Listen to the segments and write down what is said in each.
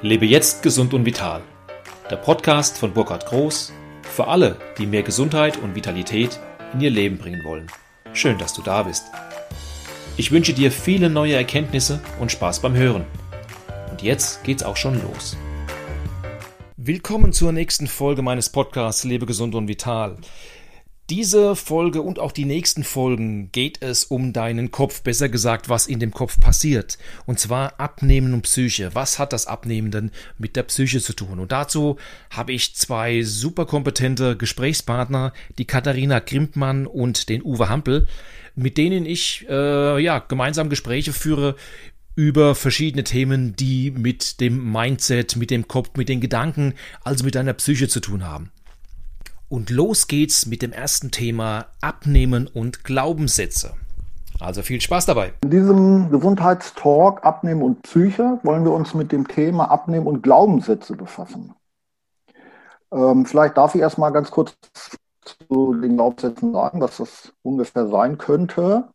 Lebe jetzt gesund und vital. Der Podcast von Burkhard Groß für alle, die mehr Gesundheit und Vitalität in ihr Leben bringen wollen. Schön, dass du da bist. Ich wünsche dir viele neue Erkenntnisse und Spaß beim Hören. Und jetzt geht's auch schon los. Willkommen zur nächsten Folge meines Podcasts Lebe gesund und vital. Diese Folge und auch die nächsten Folgen geht es um deinen Kopf, besser gesagt, was in dem Kopf passiert. Und zwar Abnehmen und Psyche. Was hat das Abnehmen denn mit der Psyche zu tun? Und dazu habe ich zwei super kompetente Gesprächspartner, die Katharina Grimpmann und den Uwe Hampel, mit denen ich äh, ja gemeinsam Gespräche führe über verschiedene Themen, die mit dem Mindset, mit dem Kopf, mit den Gedanken, also mit deiner Psyche zu tun haben. Und los geht's mit dem ersten Thema Abnehmen und Glaubenssätze. Also viel Spaß dabei. In diesem Gesundheitstalk Abnehmen und Psyche wollen wir uns mit dem Thema Abnehmen und Glaubenssätze befassen. Ähm, vielleicht darf ich erstmal ganz kurz zu den Glaubenssätzen sagen, was das ungefähr sein könnte.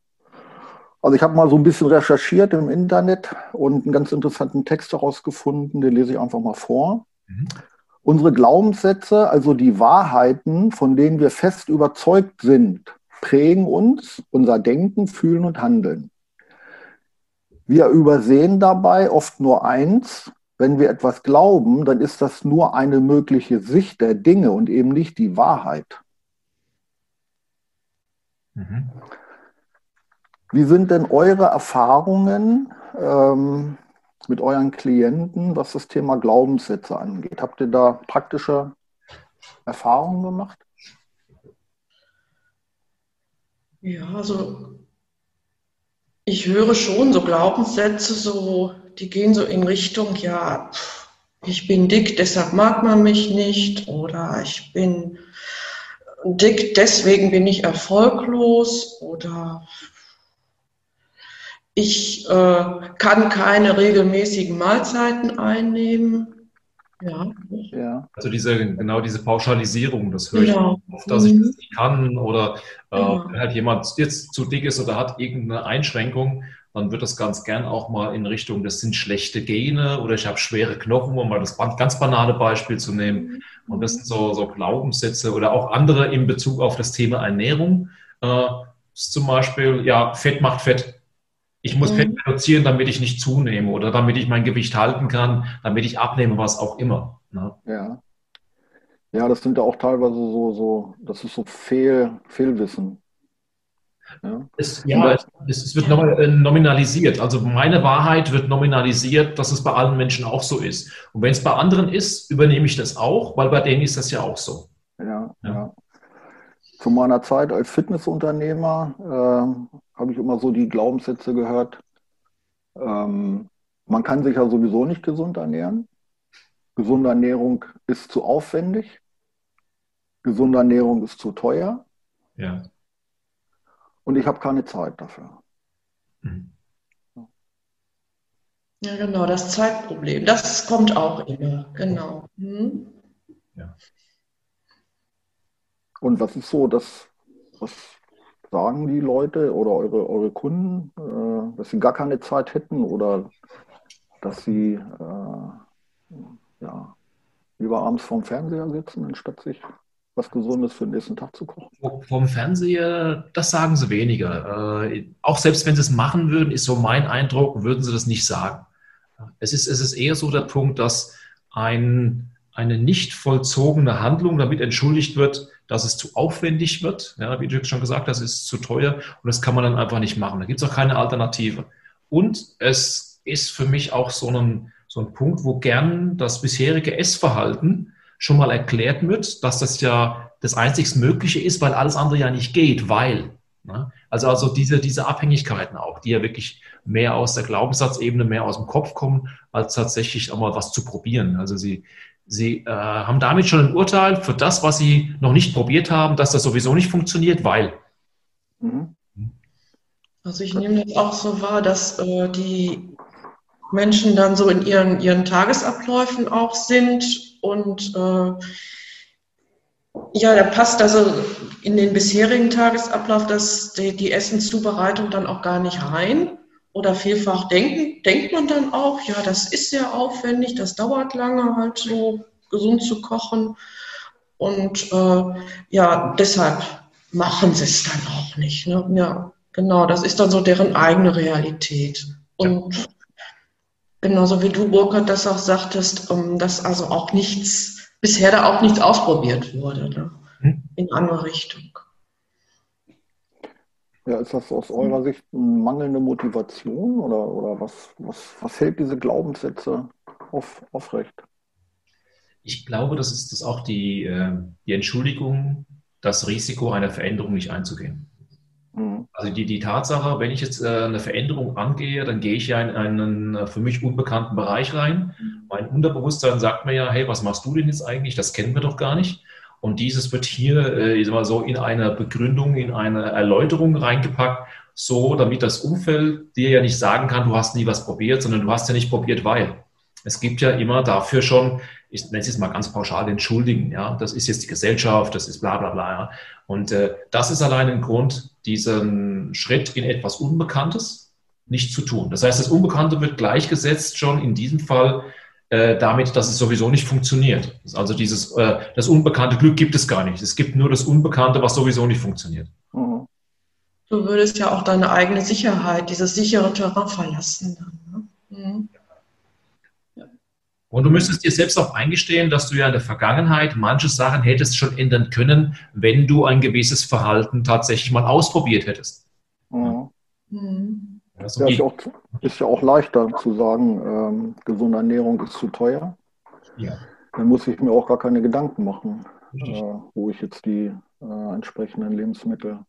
Also ich habe mal so ein bisschen recherchiert im Internet und einen ganz interessanten Text herausgefunden, den lese ich einfach mal vor. Mhm. Unsere Glaubenssätze, also die Wahrheiten, von denen wir fest überzeugt sind, prägen uns, unser Denken, Fühlen und Handeln. Wir übersehen dabei oft nur eins, wenn wir etwas glauben, dann ist das nur eine mögliche Sicht der Dinge und eben nicht die Wahrheit. Mhm. Wie sind denn eure Erfahrungen ähm, mit euren Klienten, was das Thema Glaubenssätze angeht? Habt ihr da praktische Erfahrungen gemacht? Ja, also ich höre schon so Glaubenssätze, so, die gehen so in Richtung, ja, ich bin dick, deshalb mag man mich nicht oder ich bin dick, deswegen bin ich erfolglos oder ich äh, kann keine regelmäßigen Mahlzeiten einnehmen. Ja. ja. Also diese, genau diese Pauschalisierung, das höre genau. ich oft, dass ich das nicht kann oder äh, ja. wenn halt jemand jetzt zu dick ist oder hat irgendeine Einschränkung, dann wird das ganz gern auch mal in Richtung, das sind schlechte Gene oder ich habe schwere Knochen, um mal das ganz banale Beispiel zu nehmen. Und das sind so, so Glaubenssätze oder auch andere in Bezug auf das Thema Ernährung. Äh, zum Beispiel, ja, Fett macht Fett. Ich muss mhm. Fett reduzieren, damit ich nicht zunehme oder damit ich mein Gewicht halten kann, damit ich abnehme, was auch immer. Ne? Ja. Ja, das sind ja auch teilweise so, so das ist so Fehl, Fehlwissen. Ja, es, ja es, es, wird äh, nominalisiert. Also meine Wahrheit wird nominalisiert, dass es bei allen Menschen auch so ist. Und wenn es bei anderen ist, übernehme ich das auch, weil bei denen ist das ja auch so. Ja, ja. ja. Zu meiner Zeit als Fitnessunternehmer äh, habe ich immer so die Glaubenssätze gehört. Ähm, man kann sich ja sowieso nicht gesund ernähren. Gesunde Ernährung ist zu aufwendig. Gesunde Ernährung ist zu teuer. Ja. Und ich habe keine Zeit dafür. Mhm. Ja, genau, das Zeitproblem. Das kommt auch immer, genau. Mhm. Ja. Und was ist so, dass, was sagen die Leute oder eure, eure Kunden, äh, dass sie gar keine Zeit hätten oder dass sie äh, ja, lieber abends vorm Fernseher sitzen, anstatt sich was Gesundes für den nächsten Tag zu kochen? Vom Fernseher, das sagen sie weniger. Äh, auch selbst wenn sie es machen würden, ist so mein Eindruck, würden sie das nicht sagen. Es ist, es ist eher so der Punkt, dass ein, eine nicht vollzogene Handlung damit entschuldigt wird, dass es zu aufwendig wird. Ja, wie du schon gesagt hast, ist zu teuer und das kann man dann einfach nicht machen. Da gibt es auch keine Alternative. Und es ist für mich auch so ein, so ein Punkt, wo gern das bisherige Essverhalten schon mal erklärt wird, dass das ja das einzig Mögliche ist, weil alles andere ja nicht geht, weil. Ne? Also, also diese, diese Abhängigkeiten auch, die ja wirklich mehr aus der Glaubenssatzebene, mehr aus dem Kopf kommen, als tatsächlich auch mal was zu probieren. Also sie, Sie äh, haben damit schon ein Urteil für das, was Sie noch nicht probiert haben, dass das sowieso nicht funktioniert, weil. Mhm. Also ich nehme das auch so wahr, dass äh, die Menschen dann so in ihren, ihren Tagesabläufen auch sind und äh, ja, da passt also in den bisherigen Tagesablauf dass die, die Essenszubereitung dann auch gar nicht rein. Oder vielfach denken, denkt man dann auch, ja, das ist sehr aufwendig, das dauert lange, halt so gesund zu kochen. Und äh, ja, deshalb machen sie es dann auch nicht. Ne? Ja, genau, das ist dann so deren eigene Realität. Und ja. genauso wie du, Burkhard, das auch sagtest, um, dass also auch nichts, bisher da auch nichts ausprobiert wurde ne? hm? in andere Richtung. Ja, ist das aus eurer Sicht eine mangelnde Motivation oder, oder was, was, was hält diese Glaubenssätze auf, aufrecht? Ich glaube, das ist das auch die, äh, die Entschuldigung, das Risiko einer Veränderung nicht einzugehen. Mhm. Also die, die Tatsache, wenn ich jetzt äh, eine Veränderung angehe, dann gehe ich ja in einen äh, für mich unbekannten Bereich rein. Mein Unterbewusstsein sagt mir ja, hey, was machst du denn jetzt eigentlich? Das kennen wir doch gar nicht. Und dieses wird hier äh, ich sag mal so in einer Begründung, in eine Erläuterung reingepackt, so damit das Umfeld dir ja nicht sagen kann, du hast nie was probiert, sondern du hast ja nicht probiert, weil. Es gibt ja immer dafür schon, ich nenne es jetzt mal ganz pauschal, entschuldigen. Ja, das ist jetzt die Gesellschaft, das ist bla bla bla. Ja. Und äh, das ist allein ein Grund, diesen Schritt in etwas Unbekanntes nicht zu tun. Das heißt, das Unbekannte wird gleichgesetzt schon in diesem Fall äh, damit, dass es sowieso nicht funktioniert. Also dieses, äh, das unbekannte Glück gibt es gar nicht. Es gibt nur das Unbekannte, was sowieso nicht funktioniert. Mhm. Du würdest ja auch deine eigene Sicherheit, dieses sichere Terrain verlassen. Dann, ne? mhm. Und du müsstest dir selbst auch eingestehen, dass du ja in der Vergangenheit manche Sachen hättest schon ändern können, wenn du ein gewisses Verhalten tatsächlich mal ausprobiert hättest. Mhm. Mhm. Ja, ist, ja auch, ist ja auch leichter zu sagen, ähm, gesunde Ernährung ist zu teuer. Ja. Dann muss ich mir auch gar keine Gedanken machen, äh, wo ich jetzt die äh, entsprechenden Lebensmittel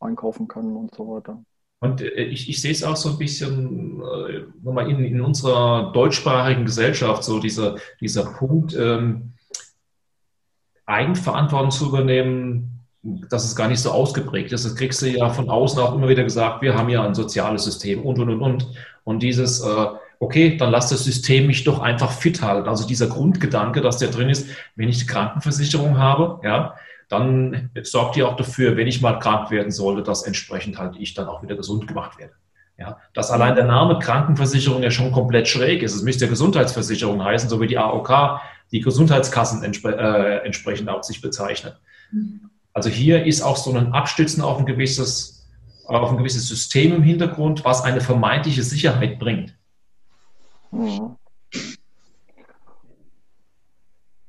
einkaufen kann und so weiter. Und äh, ich, ich sehe es auch so ein bisschen äh, in, in unserer deutschsprachigen Gesellschaft, so dieser, dieser Punkt, ähm, Eigenverantwortung zu übernehmen, dass es gar nicht so ausgeprägt ist. Das kriegst du ja von außen auch immer wieder gesagt, wir haben ja ein soziales System und, und, und, und. Und dieses, äh, okay, dann lass das System mich doch einfach fit halten. Also dieser Grundgedanke, dass der drin ist, wenn ich die Krankenversicherung habe, ja, dann sorgt die auch dafür, wenn ich mal krank werden sollte, dass entsprechend halt ich dann auch wieder gesund gemacht werde. Ja, dass allein der Name Krankenversicherung ja schon komplett schräg ist. Es müsste Gesundheitsversicherung heißen, so wie die AOK, die Gesundheitskassen entspre äh, entsprechend auch sich bezeichnen. Mhm. Also hier ist auch so ein Abstützen auf ein gewisses, auf ein gewisses System im Hintergrund, was eine vermeintliche Sicherheit bringt. Mhm.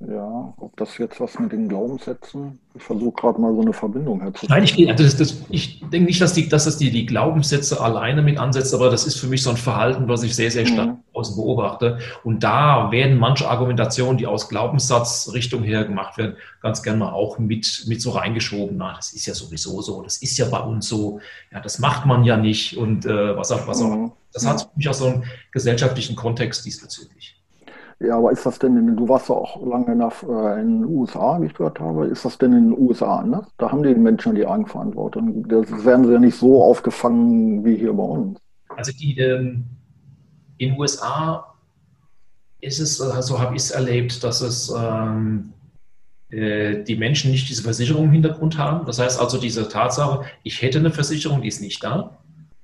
Ja, ob das jetzt was mit den Glaubenssätzen, ich versuche gerade mal so eine Verbindung herzustellen. Nein, ich, also das, das, ich denke nicht, dass, die, dass das die, die Glaubenssätze alleine mit ansetzt, aber das ist für mich so ein Verhalten, was ich sehr, sehr stark mhm. außen beobachte. Und da werden manche Argumentationen, die aus Glaubenssatzrichtung her gemacht werden, ganz gerne mal auch mit, mit so reingeschoben. Na, das ist ja sowieso so, das ist ja bei uns so, ja, das macht man ja nicht und äh, was auch, was auch. Mhm. Das hat für mich auch so einen gesellschaftlichen Kontext diesbezüglich. Ja, aber ist das denn, in, du warst ja auch lange äh, in den USA, wie ich gehört habe, ist das denn in den USA anders? Da haben die Menschen die Eigenverantwortung. Da werden sie ja nicht so aufgefangen wie hier bei uns. Also die, ähm, in den USA ist es, so also habe ich es erlebt, dass es ähm, äh, die Menschen nicht diese Versicherung im Hintergrund haben. Das heißt also diese Tatsache, ich hätte eine Versicherung, die ist nicht da.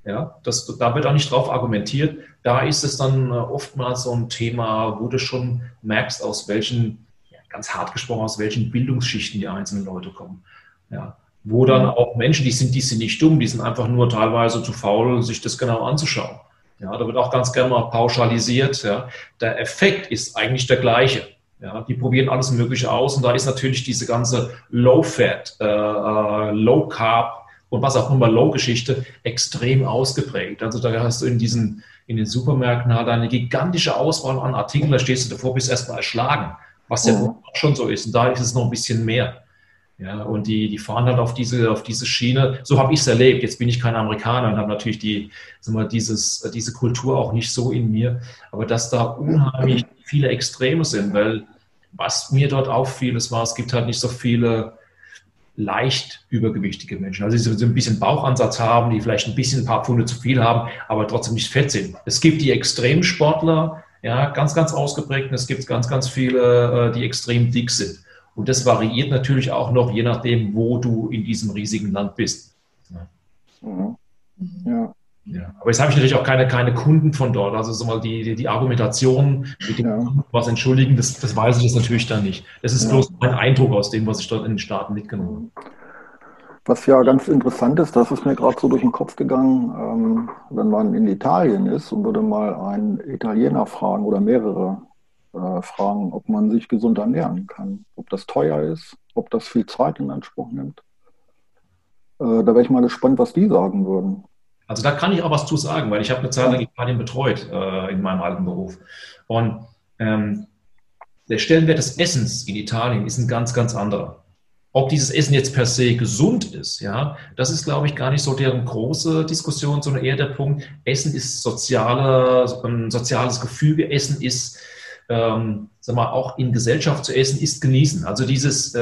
Ja, das, da wird auch nicht drauf argumentiert. Da ist es dann äh, oftmals so ein Thema, wo du schon merkst, aus welchen, ganz hart gesprochen, aus welchen Bildungsschichten die einzelnen Leute kommen. Ja, wo dann auch Menschen, die sind, die sind nicht dumm, die sind einfach nur teilweise zu faul, sich das genau anzuschauen. Ja, da wird auch ganz gerne mal pauschalisiert. Ja. Der Effekt ist eigentlich der gleiche. Ja, die probieren alles Mögliche aus und da ist natürlich diese ganze Low-Fat, äh, äh Low-Carb, und was auch immer Low-Geschichte extrem ausgeprägt. Also da hast du in diesen, in den Supermärkten halt eine gigantische Auswahl an Artikeln, da stehst du davor, bist erstmal erschlagen, was ja mhm. auch schon so ist. Und da ist es noch ein bisschen mehr. Ja, und die, die fahren halt auf diese, auf diese Schiene. So habe ich es erlebt. Jetzt bin ich kein Amerikaner und habe natürlich die, sagen wir, dieses, diese Kultur auch nicht so in mir. Aber dass da unheimlich viele Extreme sind, weil was mir dort auffiel, es war, es gibt halt nicht so viele leicht übergewichtige Menschen. Also die so ein bisschen Bauchansatz haben, die vielleicht ein bisschen ein paar Pfunde zu viel haben, aber trotzdem nicht fett sind. Es gibt die Extremsportler, ja, ganz, ganz ausgeprägt und es gibt ganz, ganz viele, äh, die extrem dick sind. Und das variiert natürlich auch noch, je nachdem, wo du in diesem riesigen Land bist. Ja. Mhm. ja. Ja, aber jetzt habe ich natürlich auch keine, keine Kunden von dort. Also so mal die, die, die Argumentation mit dem ja. was entschuldigen, das, das weiß ich jetzt natürlich dann nicht. Das ist ja. bloß mein Eindruck aus dem, was ich dort in den Staaten mitgenommen habe. Was ja ganz interessant ist, das ist mir gerade so durch den Kopf gegangen, ähm, wenn man in Italien ist und würde mal einen Italiener fragen oder mehrere äh, fragen, ob man sich gesund ernähren kann, ob das teuer ist, ob das viel Zeit in Anspruch nimmt. Äh, da wäre ich mal gespannt, was die sagen würden. Also da kann ich auch was zu sagen, weil ich habe eine Zeit lang Italien betreut äh, in meinem alten Beruf. Und ähm, der Stellenwert des Essens in Italien ist ein ganz, ganz anderer. Ob dieses Essen jetzt per se gesund ist, ja, das ist, glaube ich, gar nicht so deren große Diskussion, sondern eher der Punkt, Essen ist soziale, ein soziales Gefüge, Essen ist, ähm, sag mal, auch in Gesellschaft zu essen, ist genießen. Also dieses äh,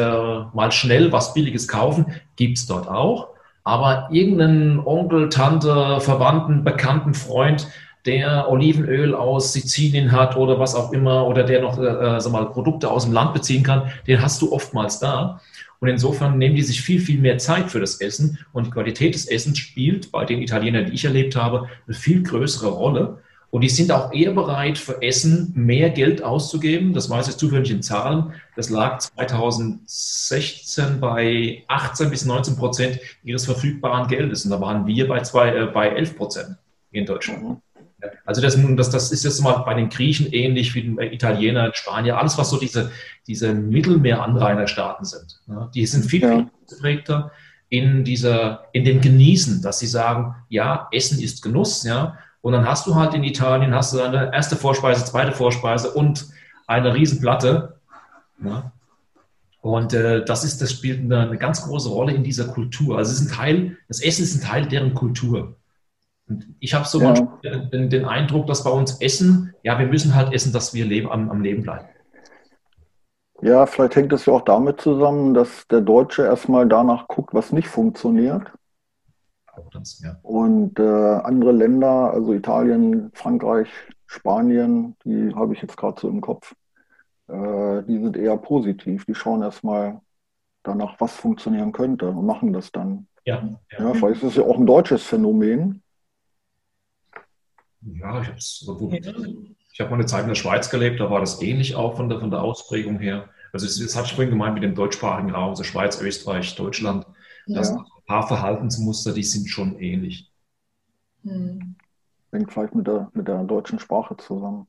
mal schnell was Billiges kaufen, gibt es dort auch aber irgendeinen Onkel, Tante, Verwandten, Bekannten, Freund, der Olivenöl aus Sizilien hat oder was auch immer oder der noch äh, sag mal, Produkte aus dem Land beziehen kann, den hast du oftmals da. Und insofern nehmen die sich viel, viel mehr Zeit für das Essen und die Qualität des Essens spielt bei den Italienern, die ich erlebt habe, eine viel größere Rolle. Und die sind auch eher bereit, für Essen mehr Geld auszugeben. Das weiß ich zufällig in Zahlen. Das lag 2016 bei 18 bis 19 Prozent ihres verfügbaren Geldes. Und da waren wir bei, zwei, äh, bei 11 Prozent in Deutschland. Mhm. Also das, das, das ist jetzt mal bei den Griechen ähnlich wie den Italienern, Spanier, alles was so diese, diese Mittelmeeranrainerstaaten sind. Ja, die sind viel, viel geprägter in dieser, in dem Genießen, dass sie sagen, ja, Essen ist Genuss, ja, und dann hast du halt in Italien, hast du eine erste Vorspeise, zweite Vorspeise und eine Riesenplatte. Ja. Und äh, das ist, das spielt eine, eine, ganz große Rolle in dieser Kultur. Also es ist ein Teil, das Essen ist ein Teil deren Kultur. Und ich habe so ja. den, den, Eindruck, dass bei uns Essen, ja, wir müssen halt essen, dass wir leben, am, am Leben bleiben. Ja, vielleicht hängt es ja auch damit zusammen, dass der Deutsche erstmal danach guckt, was nicht funktioniert das, ja. Und äh, andere Länder, also Italien, Frankreich, Spanien, die habe ich jetzt gerade so im Kopf, äh, die sind eher positiv. Die schauen erstmal danach, was funktionieren könnte und machen das dann. Ja, ja. ja vielleicht ist es ja auch ein deutsches Phänomen. Ja, ich habe ich hab mal eine Zeit in der Schweiz gelebt, da war das ähnlich auch von der, von der Ausprägung her. Also das hatte ich vorhin gemeint mit dem deutschsprachigen Raum, also Schweiz, Österreich, Deutschland. Das ja paar Verhaltensmuster, die sind schon ähnlich. Hm. Hängt vielleicht mit der, mit der deutschen Sprache zusammen.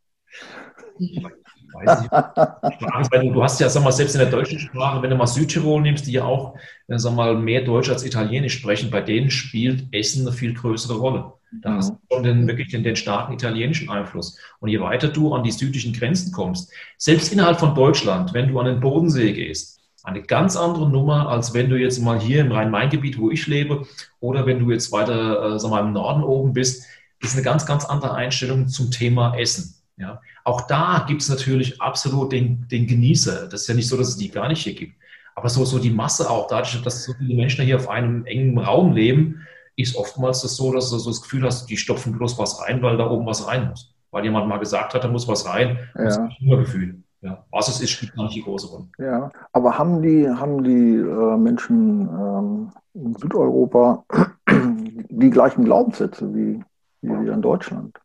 Weiß ich. du hast ja, sag mal, selbst in der deutschen Sprache, wenn du mal Südtirol nimmst, die ja auch, äh, sag mal, mehr Deutsch als Italienisch sprechen, bei denen spielt Essen eine viel größere Rolle. Da hast du schon den, wirklich den, den starken italienischen Einfluss. Und je weiter du an die südlichen Grenzen kommst, selbst innerhalb von Deutschland, wenn du an den Bodensee gehst, eine ganz andere Nummer, als wenn du jetzt mal hier im Rhein-Main-Gebiet, wo ich lebe, oder wenn du jetzt weiter äh, sag mal, im Norden oben bist, ist eine ganz, ganz andere Einstellung zum Thema Essen. Ja. Auch da gibt es natürlich absolut den, den Genießer. Das ist ja nicht so, dass es die gar nicht hier gibt. Aber so, so die Masse auch, dadurch, dass so viele Menschen hier auf einem engen Raum leben, ist oftmals das so, dass du so das Gefühl hast, die stopfen bloß was rein, weil da oben was rein muss. Weil jemand mal gesagt hat, da muss was rein. Ja. Das ist ein Hungergefühl. Ja, was es ist, spielt gar nicht die große Rolle. Ja, aber haben die, haben die äh, Menschen ähm, in Südeuropa die gleichen Glaubenssätze wie, wie wir in Deutschland?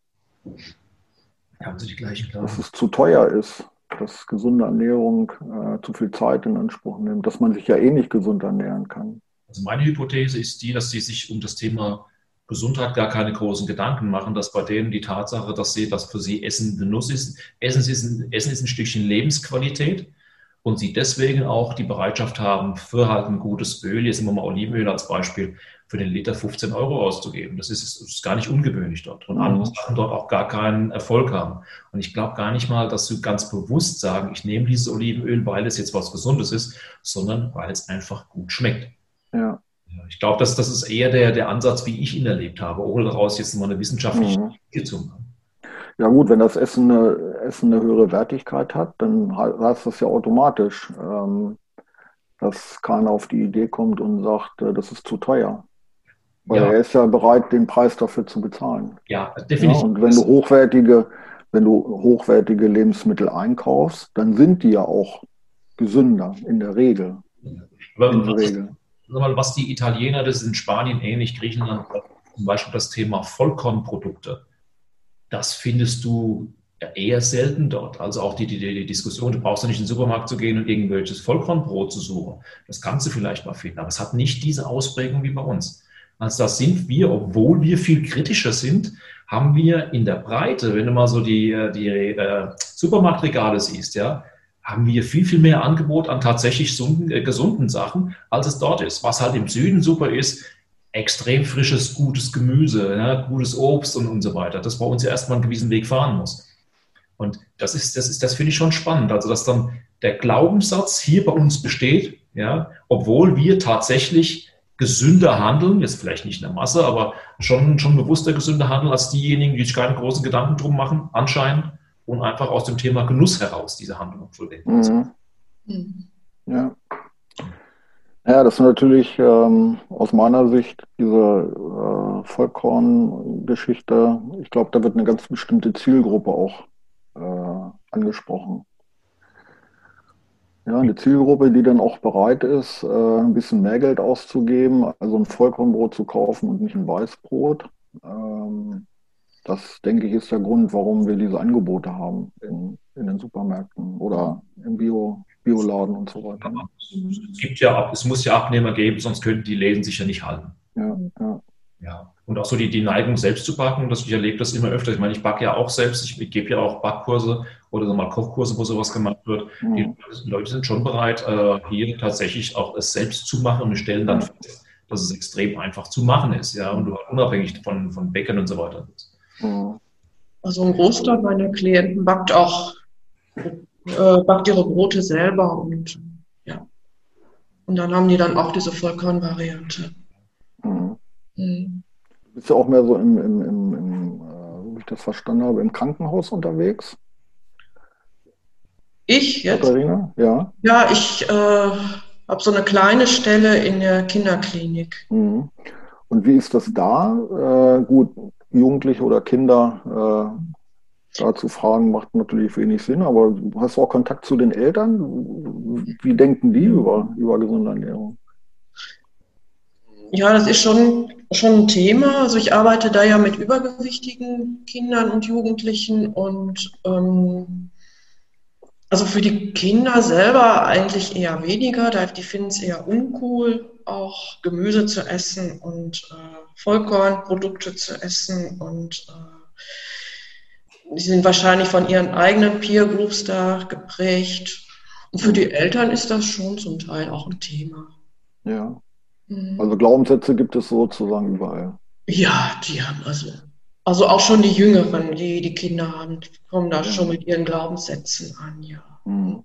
Haben sie die gleichen Glaubenssätze? Dass es zu teuer ist, dass gesunde Ernährung äh, zu viel Zeit in Anspruch nimmt, dass man sich ja eh nicht gesund ernähren kann. Also meine Hypothese ist die, dass sie sich um das Thema Gesundheit gar keine großen Gedanken machen, dass bei denen die Tatsache, dass sie, dass für sie Essen Genuss ist, Essen ist ein, Essen ist ein Stückchen Lebensqualität und sie deswegen auch die Bereitschaft haben, für halt ein gutes Öl, jetzt immer mal Olivenöl als Beispiel, für den Liter 15 Euro auszugeben. Das ist, ist gar nicht ungewöhnlich dort. Und andere mhm. Sachen dort auch gar keinen Erfolg haben. Und ich glaube gar nicht mal, dass sie ganz bewusst sagen, ich nehme dieses Olivenöl, weil es jetzt was Gesundes ist, sondern weil es einfach gut schmeckt. Ja. Ich glaube, das, das ist eher der, der Ansatz, wie ich ihn erlebt habe, ohne daraus jetzt mal eine wissenschaftliche mhm. Studie zu machen. Ja gut, wenn das Essen eine, Essen eine höhere Wertigkeit hat, dann heißt das ja automatisch, ähm, dass keiner auf die Idee kommt und sagt, äh, das ist zu teuer. Weil ja. er ist ja bereit, den Preis dafür zu bezahlen. Ja, definitiv. Ja, und wenn du hochwertige, wenn du hochwertige Lebensmittel einkaufst, dann sind die ja auch gesünder in der Regel. Aber in der Regel mal, was die Italiener, das ist in Spanien ähnlich, Griechenland, zum Beispiel das Thema Vollkornprodukte. Das findest du eher selten dort. Also auch die, die, die Diskussion, du brauchst ja nicht in den Supermarkt zu gehen und irgendwelches Vollkornbrot zu suchen. Das kannst du vielleicht mal finden, aber es hat nicht diese Ausprägung wie bei uns. Also da sind wir, obwohl wir viel kritischer sind, haben wir in der Breite, wenn du mal so die, äh, die äh, Supermarktregale siehst, ja, haben wir viel, viel mehr Angebot an tatsächlich gesunden, äh, gesunden Sachen, als es dort ist. Was halt im Süden super ist, extrem frisches, gutes Gemüse, ja, gutes Obst und, und so weiter, das bei uns ja erstmal einen gewissen Weg fahren muss. Und das ist, das ist, das finde ich schon spannend. Also, dass dann der Glaubenssatz hier bei uns besteht, ja, obwohl wir tatsächlich gesünder handeln, jetzt vielleicht nicht in der Masse, aber schon, schon bewusster gesünder handeln als diejenigen, die sich keine großen Gedanken drum machen, anscheinend, und einfach aus dem Thema Genuss heraus diese Handlung vollenden. Mhm. Mhm. Ja. Ja, das ist natürlich ähm, aus meiner Sicht diese äh, Vollkorn-Geschichte. Ich glaube, da wird eine ganz bestimmte Zielgruppe auch äh, angesprochen. Ja, eine Zielgruppe, die dann auch bereit ist, äh, ein bisschen mehr Geld auszugeben, also ein Vollkornbrot zu kaufen und nicht ein Weißbrot. Ähm, das, denke ich, ist der Grund, warum wir diese Angebote haben in, in den Supermärkten oder im Bio, Bioladen und so weiter. Es gibt ja, es muss ja Abnehmer geben, sonst könnten die Läden sich ja nicht halten. Ja, ja. Ja, und auch so die, die Neigung, selbst zu backen, das, ich erlebe das immer öfter. Ich meine, ich backe ja auch selbst, ich, ich gebe ja auch Backkurse oder so mal Kochkurse, wo sowas gemacht wird. Mhm. Die Leute sind schon bereit, äh, hier tatsächlich auch es selbst zu machen und stellen dann fest, dass es extrem einfach zu machen ist, ja, und du unabhängig von, von Bäckern und so weiter bist. Mhm. Also ein Großteil meiner Klienten backt auch, äh, backt ihre Brote selber und ja. Und dann haben die dann auch diese Vollkornvariante. Mhm. Mhm. Du bist ja auch mehr so im, im, im, im äh, wie ich das verstanden habe, im Krankenhaus unterwegs. Ich jetzt? Katharina? Ja. Ja, ich äh, habe so eine kleine Stelle in der Kinderklinik. Mhm. Und wie ist das da? Äh, gut, Jugendliche oder Kinder äh, da zu fragen, macht natürlich wenig Sinn, aber du hast auch Kontakt zu den Eltern. Wie denken die über, über gesunde Ernährung? Ja, das ist schon, schon ein Thema. Also ich arbeite da ja mit übergewichtigen Kindern und Jugendlichen und ähm, also für die Kinder selber eigentlich eher weniger. Die finden es eher uncool, auch Gemüse zu essen und äh, Vollkornprodukte zu essen und äh, die sind wahrscheinlich von ihren eigenen Peer Groups da geprägt. Und für die Eltern ist das schon zum Teil auch ein Thema. Ja. Mhm. Also Glaubenssätze gibt es sozusagen überall. Ja, die haben also, also auch schon die Jüngeren, die die Kinder haben, kommen da ja. schon mit ihren Glaubenssätzen an, ja. Mhm.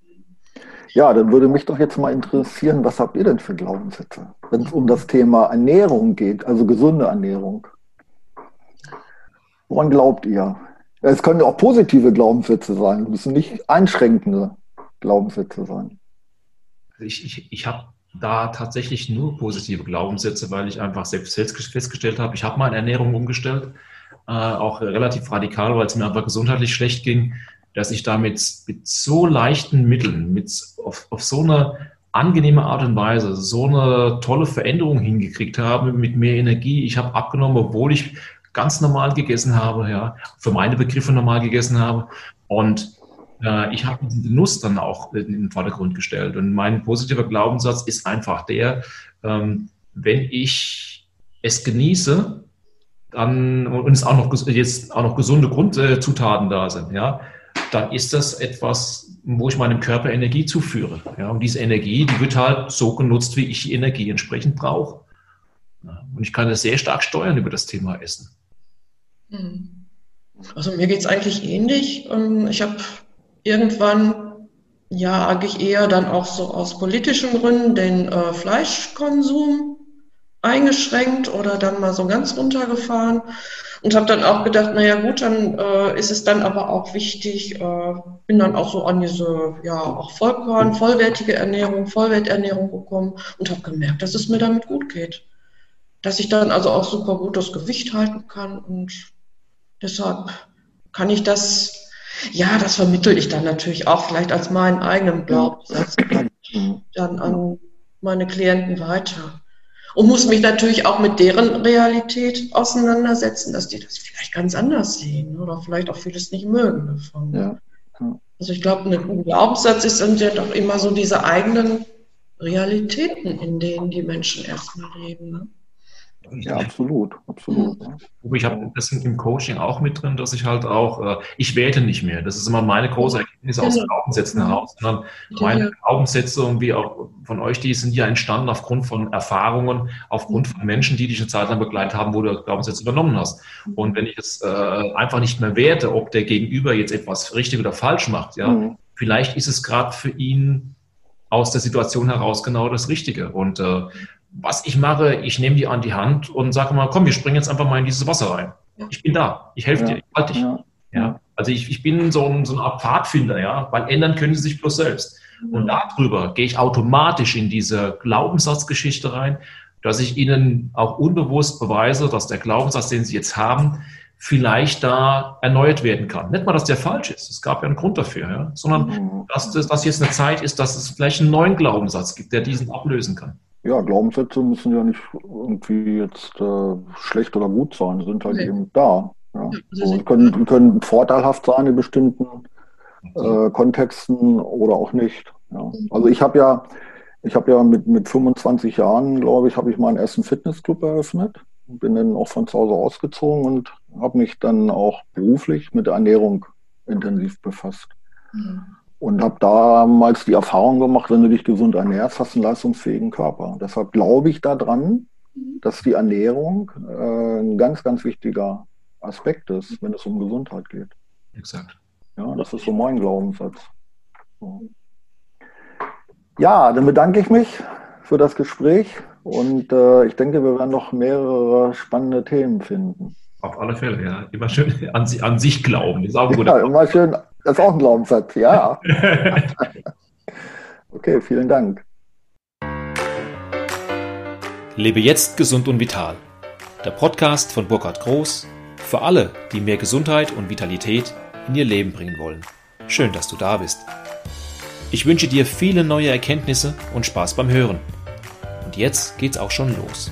Ja, dann würde mich doch jetzt mal interessieren, was habt ihr denn für Glaubenssätze, wenn es um das Thema Ernährung geht, also gesunde Ernährung? Woran glaubt ihr? Es können ja auch positive Glaubenssätze sein, es müssen nicht einschränkende Glaubenssätze sein. Ich, ich, ich habe da tatsächlich nur positive Glaubenssätze, weil ich einfach selbst festgestellt habe, ich habe meine Ernährung umgestellt, äh, auch relativ radikal, weil es mir einfach gesundheitlich schlecht ging, dass ich damit mit so leichten Mitteln, mit auf, auf so eine angenehme Art und Weise so eine tolle Veränderung hingekriegt habe mit mehr Energie. Ich habe abgenommen, obwohl ich ganz normal gegessen habe, ja, für meine Begriffe normal gegessen habe. Und äh, ich habe diesen Genuss dann auch in den Vordergrund gestellt. Und mein positiver Glaubenssatz ist einfach der, ähm, wenn ich es genieße, dann und es auch noch jetzt auch noch gesunde Grundzutaten da sind, ja, dann ist das etwas, wo ich meinem Körper Energie zuführe. Ja, und diese Energie, die wird halt so genutzt, wie ich die Energie entsprechend brauche. Ja, und ich kann das sehr stark steuern über das Thema Essen. Hm. Also mir geht es eigentlich ähnlich. Ähm, ich habe irgendwann ja eigentlich eher dann auch so aus politischen Gründen den äh, Fleischkonsum eingeschränkt oder dann mal so ganz runtergefahren und habe dann auch gedacht, naja gut, dann äh, ist es dann aber auch wichtig, äh, bin dann auch so an diese ja auch Vollkorn, vollwertige Ernährung, Vollwerternährung gekommen und habe gemerkt, dass es mir damit gut geht, dass ich dann also auch super gut das Gewicht halten kann und deshalb kann ich das ja, das vermittel ich dann natürlich auch vielleicht als meinen eigenen Glaubenssatz dann an meine Klienten weiter. Und muss mich natürlich auch mit deren Realität auseinandersetzen, dass die das vielleicht ganz anders sehen oder vielleicht auch vieles nicht mögen davon. Ja. Also ich glaube, ein Glaubenssatz ist, sind ja doch immer so diese eigenen Realitäten, in denen die Menschen erstmal leben. Ne? Ja, absolut, absolut. Ja. Ich habe das im Coaching auch mit drin, dass ich halt auch, äh, ich werte nicht mehr. Das ist immer meine große Erkenntnis aus genau. Glaubenssätzen heraus, sondern meine Glaubenssätze und wie auch von euch, die sind ja entstanden aufgrund von Erfahrungen, aufgrund von Menschen, die dich eine Zeit lang begleitet haben, wo du Glaubenssätze übernommen hast. Und wenn ich es äh, einfach nicht mehr werte, ob der Gegenüber jetzt etwas richtig oder falsch macht, ja, mhm. vielleicht ist es gerade für ihn aus der Situation heraus genau das Richtige. Und äh, was ich mache, ich nehme die an die Hand und sage mal, komm, wir springen jetzt einfach mal in dieses Wasser rein. Ich bin da, ich helfe ja. dir, ich halte dich. Ja. ja. Also ich, ich bin so, ein, so eine Art Pfadfinder, ja, weil ändern können sie sich bloß selbst. Und darüber gehe ich automatisch in diese Glaubenssatzgeschichte rein, dass ich ihnen auch unbewusst beweise, dass der Glaubenssatz, den sie jetzt haben, vielleicht da erneuert werden kann. Nicht mal, dass der falsch ist, es gab ja einen Grund dafür, ja? sondern mhm. dass, das, dass jetzt eine Zeit ist, dass es vielleicht einen neuen Glaubenssatz gibt, der diesen ablösen kann. Ja, Glaubenssätze müssen ja nicht irgendwie jetzt äh, schlecht oder gut sein, sind halt okay. eben da. Ja. So, können, können vorteilhaft sein in bestimmten äh, Kontexten oder auch nicht. Ja. Mhm. Also ich habe ja, ich habe ja mit, mit 25 Jahren, glaube ich, habe ich meinen ersten Fitnessclub eröffnet. Bin dann auch von zu Hause ausgezogen und habe mich dann auch beruflich mit der Ernährung intensiv befasst. Mhm. Und habe damals die Erfahrung gemacht, wenn du dich gesund ernährst, hast du einen leistungsfähigen Körper. Deshalb glaube ich daran, dass die Ernährung äh, ein ganz, ganz wichtiger Aspekt ist, wenn es um Gesundheit geht. Exakt. Ja, das ist so mein Glaubenssatz. Ja, dann bedanke ich mich für das Gespräch und äh, ich denke, wir werden noch mehrere spannende Themen finden. Auf alle Fälle, ja. Immer schön an, an sich glauben. ist auch gut. Ja, immer schön das ist auch ein Glaubenssatz, ja. okay, vielen Dank. Lebe jetzt gesund und vital. Der Podcast von Burkhard Groß für alle, die mehr Gesundheit und Vitalität in ihr Leben bringen wollen. Schön, dass du da bist. Ich wünsche dir viele neue Erkenntnisse und Spaß beim Hören. Und jetzt geht's auch schon los.